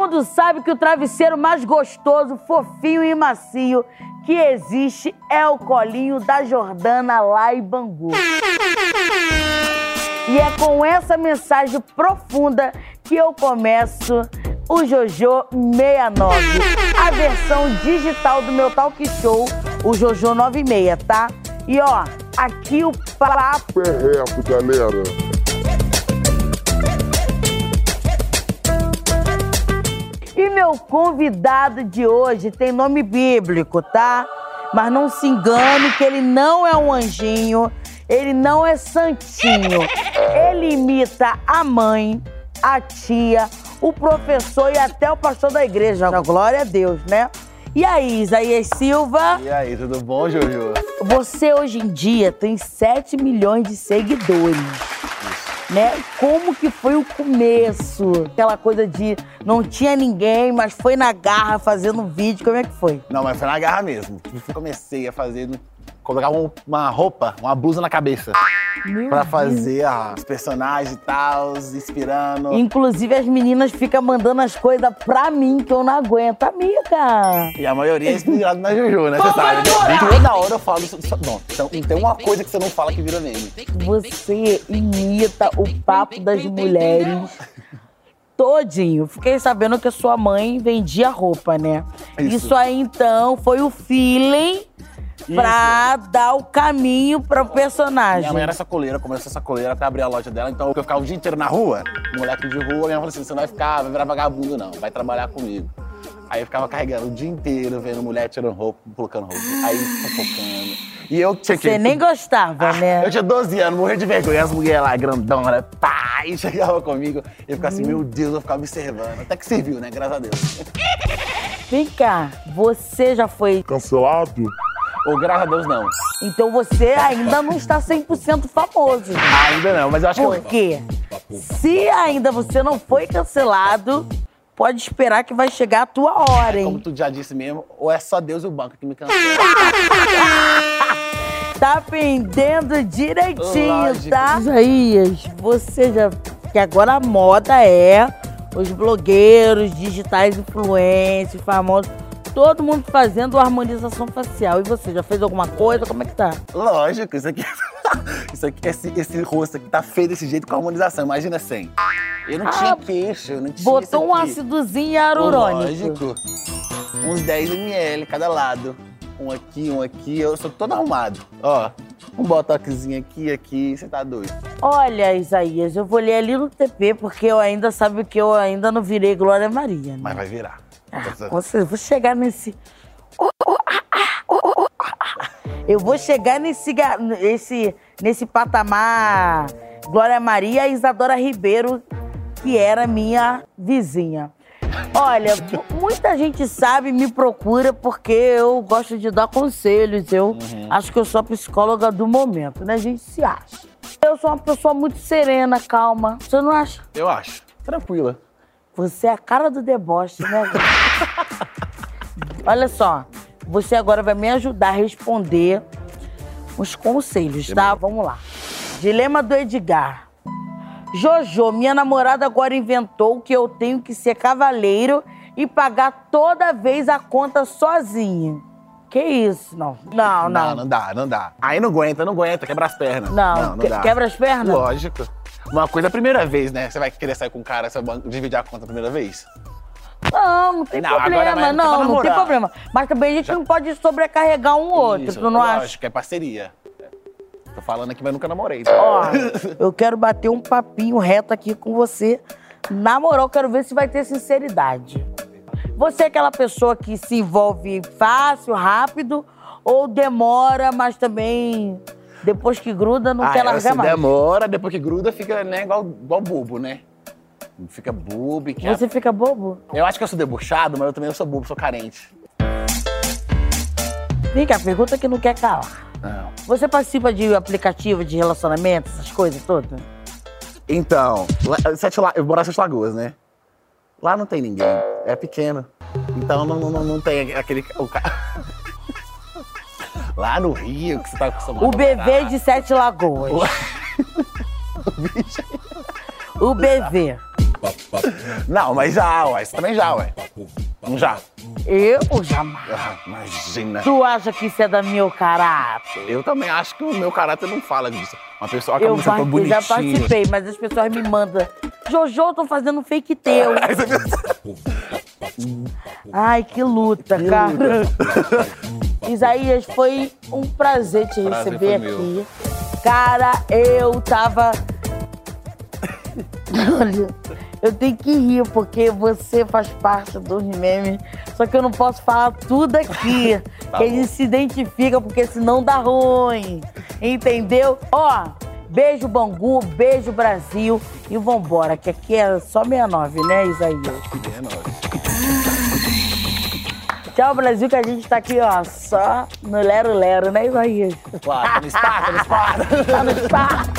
mundo sabe que o travesseiro mais gostoso, fofinho e macio que existe é o colinho da Jordana lá em Bangu. E é com essa mensagem profunda que eu começo o Jojo 69, a versão digital do meu talk show, o Jojo 96, tá? E ó, aqui o papo é reto, galera. Meu convidado de hoje tem nome bíblico, tá? Mas não se engane que ele não é um anjinho, ele não é santinho. Ele imita a mãe, a tia, o professor e até o pastor da igreja. Glória a Deus, né? E aí, Isaías Silva? E aí, tudo bom, Jojo? Você hoje em dia tem 7 milhões de seguidores. Né? Como que foi o começo? Aquela coisa de não tinha ninguém, mas foi na garra fazendo vídeo. Como é que foi? Não, mas foi na garra mesmo. Comecei a fazer colocar uma roupa, uma blusa na cabeça. Deus. fazer ah, os personagens e tal, inspirando. Inclusive, as meninas ficam mandando as coisas pra mim que eu não aguento. Amiga! E a maioria é inspirada na Jojo, né? Você sabe. né? Toda hora eu falo isso. Não, então, tem uma coisa que você não fala que vira meme. Você imita o papo das mulheres todinho. Fiquei sabendo que a sua mãe vendia roupa, né? Isso, Isso. aí, então, foi o feeling pra dar o caminho pro personagem. Minha mãe era sacoleira, começou sacoleira até abrir a loja dela, então eu ficava o dia inteiro na rua, moleque de rua, minha mãe falou assim: você não vai ficar, vai virar vagabundo, não, vai trabalhar comigo. Aí eu ficava carregando o dia inteiro, vendo mulher tirando roupa, colocando roupa. Aí fofocando. E eu tinha que. Você nem gostava, né? Eu tinha 12 anos, morria de vergonha. As mulheres lá, grandona, pá, e chegava comigo. E eu ficava assim, meu Deus, eu ficava observando. Até que serviu, né? Graças a Deus. Vem cá, você já foi. Cancelado? Ou graças a Deus, não. Então você ainda não está 100% famoso. Ainda não, mas eu acho Por que. quê? Se ainda você não foi cancelado, pode esperar que vai chegar a tua hora, Como hein? tu já disse mesmo, ou é só Deus e o banco que me cancela. Tá pendendo direitinho, Lógico. tá? Isaías, você já. Que agora a moda é os blogueiros, digitais influencers, famosos. Todo mundo fazendo harmonização facial. E você, já fez alguma coisa? Como é que tá? Lógico, isso aqui. Isso aqui, esse, esse rosto aqui tá feio desse jeito com harmonização. Imagina sem. Eu não tinha queixo, eu não tinha. Botou um ácidozinho hialurônico. Lógico. Uns 10 ml cada lado. Um aqui, um aqui. Eu sou todo arrumado. Ó, um botoxzinho aqui, aqui. Você tá doido. Olha, Isaías, eu vou ler ali no TP, porque eu ainda sabe que eu ainda não virei Glória Maria. Né? Mas vai virar. Você, vou chegar nesse. Eu vou chegar nesse, nesse, nesse patamar Glória Maria e Isadora Ribeiro, que era minha vizinha. Olha, mu- muita gente sabe, me procura porque eu gosto de dar conselhos. Eu acho que eu sou a psicóloga do momento, né? A gente se acha. Eu sou uma pessoa muito serena, calma. Você não acha? Eu acho. Tranquila. Você é a cara do deboche, né? Olha só, você agora vai me ajudar a responder os conselhos, tá? Vamos lá. Dilema do Edgar. Jojo, minha namorada agora inventou que eu tenho que ser cavaleiro e pagar toda vez a conta sozinha. Que isso? Não. Não, Não, não. não dá, não dá. Aí não aguenta, não aguenta, quebra as pernas. Não, não, não que- dá. quebra as pernas? Lógico. Uma coisa é a primeira vez, né? Você vai querer sair com um cara, você vai dividir a conta a primeira vez? Não, não tem Não, agora problema. vai- Não, não tem problema. Mas também a gente não pode sobrecarregar um outro, Isso, tu não acha? lógico, é parceria. Tô falando aqui, mas nunca namorei. então. Ó, eu quero bater um papinho reto aqui com você. Na moral, quero ver se vai ter sinceridade. Você é aquela pessoa que se envolve fácil, rápido, ou demora, mas também depois que gruda não Ah, quer largar mais? demora, depois que gruda, fica né, igual, igual bobo, né? Fica bobo e quer... Você fica bobo? Eu acho que eu sou debochado, mas eu também sou bobo, sou carente. Vem cá, pergunta que não quer calar. Não. Você participa de aplicativo de relacionamento, essas coisas todas? Então, Sete La... eu moro em Sete Lagoas, né? Lá não tem ninguém, é pequeno. Então não, não, não tem aquele... O ca... Lá no Rio, que você tá acostumado O a bebê morar. de Sete Lagoas. O bebê. Não, mas já, ué. Você também já, ué. Não já. Eu jamais. Ah, Imagina. Tu acha que isso é da meu caráter? Eu também acho que o meu caráter não fala disso. Uma pessoa que Eu, você tão par- eu já participei, mas as pessoas me mandam. Jojo, tô fazendo fake teu. Ai, que luta, cara. Isaías, foi um prazer te Prazer receber aqui. Cara, eu tava. Olha, eu tenho que rir, porque você faz parte dos memes. Só que eu não posso falar tudo aqui. Tá que gente se identifica, porque senão dá ruim. Entendeu? Ó, beijo Bangu, beijo Brasil. E vambora, que aqui é só 69, né, Isaías? É nóis. Tchau, Brasil, que a gente tá aqui, ó, só no Lero Lero, né, Isaías? Claro, tá no spa, tá no spa. Tá no spa.